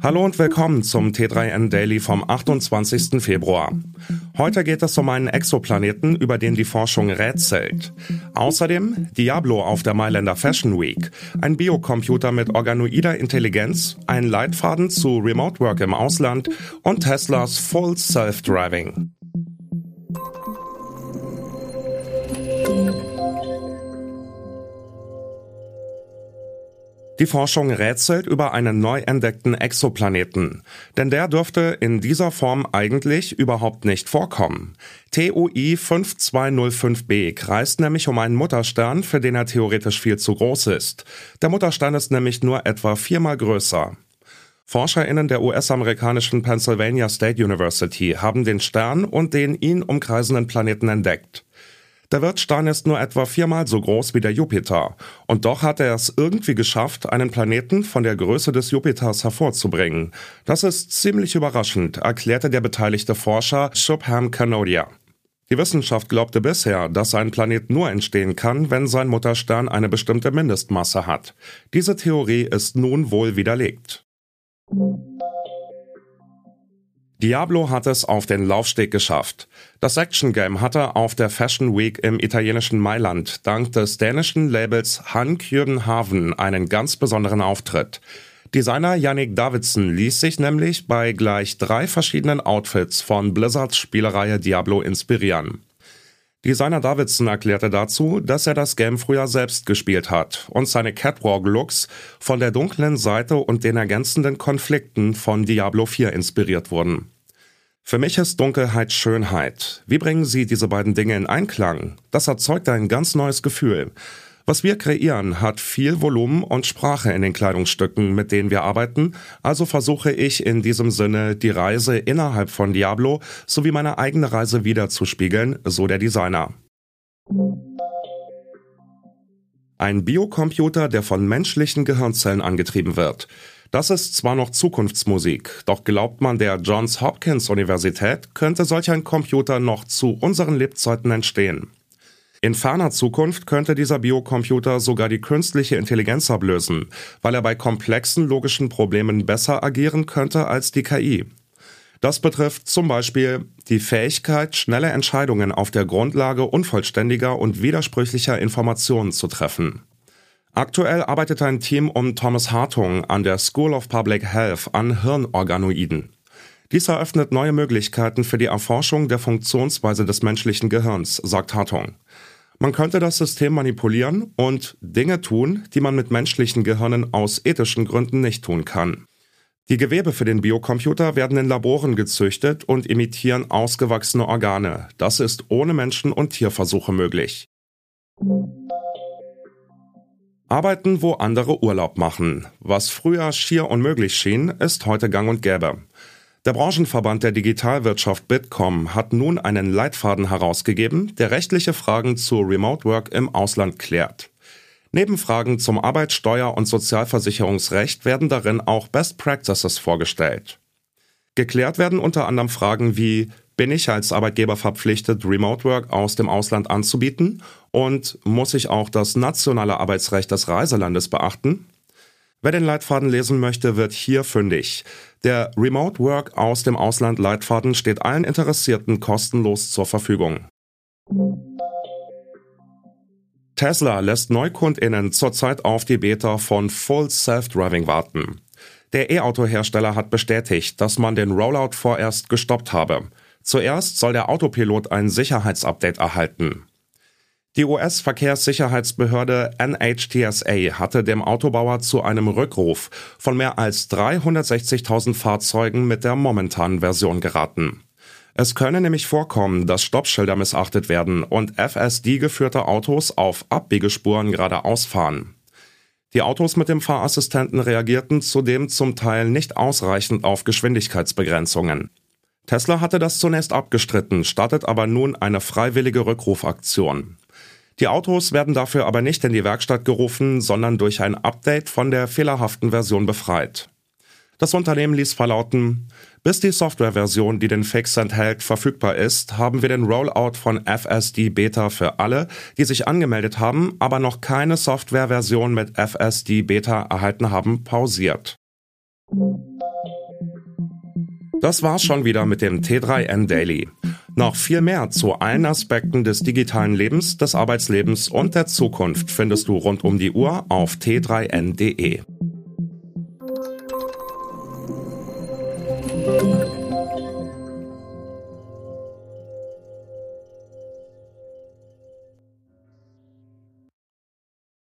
Hallo und willkommen zum T3N Daily vom 28. Februar. Heute geht es um einen Exoplaneten, über den die Forschung rätselt. Außerdem Diablo auf der Mailänder Fashion Week, ein Biocomputer mit organoider Intelligenz, ein Leitfaden zu Remote Work im Ausland und Teslas Full Self-Driving. Die Forschung rätselt über einen neu entdeckten Exoplaneten, denn der dürfte in dieser Form eigentlich überhaupt nicht vorkommen. TUI 5205b kreist nämlich um einen Mutterstern, für den er theoretisch viel zu groß ist. Der Mutterstern ist nämlich nur etwa viermal größer. ForscherInnen der US-amerikanischen Pennsylvania State University haben den Stern und den ihn umkreisenden Planeten entdeckt. Der Wirtstein ist nur etwa viermal so groß wie der Jupiter. Und doch hat er es irgendwie geschafft, einen Planeten von der Größe des Jupiters hervorzubringen. Das ist ziemlich überraschend, erklärte der beteiligte Forscher Shubham Kanodia. Die Wissenschaft glaubte bisher, dass ein Planet nur entstehen kann, wenn sein Mutterstern eine bestimmte Mindestmasse hat. Diese Theorie ist nun wohl widerlegt. Diablo hat es auf den Laufsteg geschafft. Das Action-Game hatte auf der Fashion Week im italienischen Mailand dank des dänischen Labels Han Haven einen ganz besonderen Auftritt. Designer Yannick Davidson ließ sich nämlich bei gleich drei verschiedenen Outfits von Blizzards Spielereihe Diablo inspirieren. Designer Davidson erklärte dazu, dass er das Game früher selbst gespielt hat und seine Catwalk-Looks von der dunklen Seite und den ergänzenden Konflikten von Diablo 4 inspiriert wurden. Für mich ist Dunkelheit Schönheit. Wie bringen Sie diese beiden Dinge in Einklang? Das erzeugt ein ganz neues Gefühl. Was wir kreieren, hat viel Volumen und Sprache in den Kleidungsstücken, mit denen wir arbeiten, also versuche ich in diesem Sinne die Reise innerhalb von Diablo sowie meine eigene Reise wiederzuspiegeln, so der Designer. Ein Biocomputer, der von menschlichen Gehirnzellen angetrieben wird. Das ist zwar noch Zukunftsmusik, doch glaubt man der Johns Hopkins Universität, könnte solch ein Computer noch zu unseren Lebzeiten entstehen. In ferner Zukunft könnte dieser Biocomputer sogar die künstliche Intelligenz ablösen, weil er bei komplexen logischen Problemen besser agieren könnte als die KI. Das betrifft zum Beispiel die Fähigkeit, schnelle Entscheidungen auf der Grundlage unvollständiger und widersprüchlicher Informationen zu treffen. Aktuell arbeitet ein Team um Thomas Hartung an der School of Public Health an Hirnorganoiden. Dies eröffnet neue Möglichkeiten für die Erforschung der Funktionsweise des menschlichen Gehirns, sagt Hartung. Man könnte das System manipulieren und Dinge tun, die man mit menschlichen Gehirnen aus ethischen Gründen nicht tun kann. Die Gewebe für den Biocomputer werden in Laboren gezüchtet und imitieren ausgewachsene Organe. Das ist ohne Menschen- und Tierversuche möglich. Arbeiten, wo andere Urlaub machen. Was früher schier unmöglich schien, ist heute gang und gäbe. Der Branchenverband der Digitalwirtschaft Bitkom hat nun einen Leitfaden herausgegeben, der rechtliche Fragen zu Remote Work im Ausland klärt. Neben Fragen zum Arbeitssteuer- und Sozialversicherungsrecht werden darin auch Best Practices vorgestellt. Geklärt werden unter anderem Fragen wie, bin ich als Arbeitgeber verpflichtet, Remote Work aus dem Ausland anzubieten? Und muss ich auch das nationale Arbeitsrecht des Reiselandes beachten? Wer den Leitfaden lesen möchte, wird hier fündig. Der Remote Work aus dem Ausland Leitfaden steht allen Interessierten kostenlos zur Verfügung. Tesla lässt NeukundInnen zurzeit auf die Beta von Full Self-Driving warten. Der E-Auto-Hersteller hat bestätigt, dass man den Rollout vorerst gestoppt habe. Zuerst soll der Autopilot ein Sicherheitsupdate erhalten. Die US-Verkehrssicherheitsbehörde NHTSA hatte dem Autobauer zu einem Rückruf von mehr als 360.000 Fahrzeugen mit der momentanen Version geraten. Es könne nämlich vorkommen, dass Stoppschilder missachtet werden und FSD-geführte Autos auf Abbiegespuren geradeaus fahren. Die Autos mit dem Fahrassistenten reagierten zudem zum Teil nicht ausreichend auf Geschwindigkeitsbegrenzungen. Tesla hatte das zunächst abgestritten, startet aber nun eine freiwillige Rückrufaktion. Die Autos werden dafür aber nicht in die Werkstatt gerufen, sondern durch ein Update von der fehlerhaften Version befreit. Das Unternehmen ließ verlauten, bis die Softwareversion, die den Fix enthält, verfügbar ist, haben wir den Rollout von FSD Beta für alle, die sich angemeldet haben, aber noch keine Softwareversion mit FSD Beta erhalten haben, pausiert. Das war's schon wieder mit dem T3N Daily. Noch viel mehr zu allen Aspekten des digitalen Lebens, des Arbeitslebens und der Zukunft findest du rund um die Uhr auf t3n.de.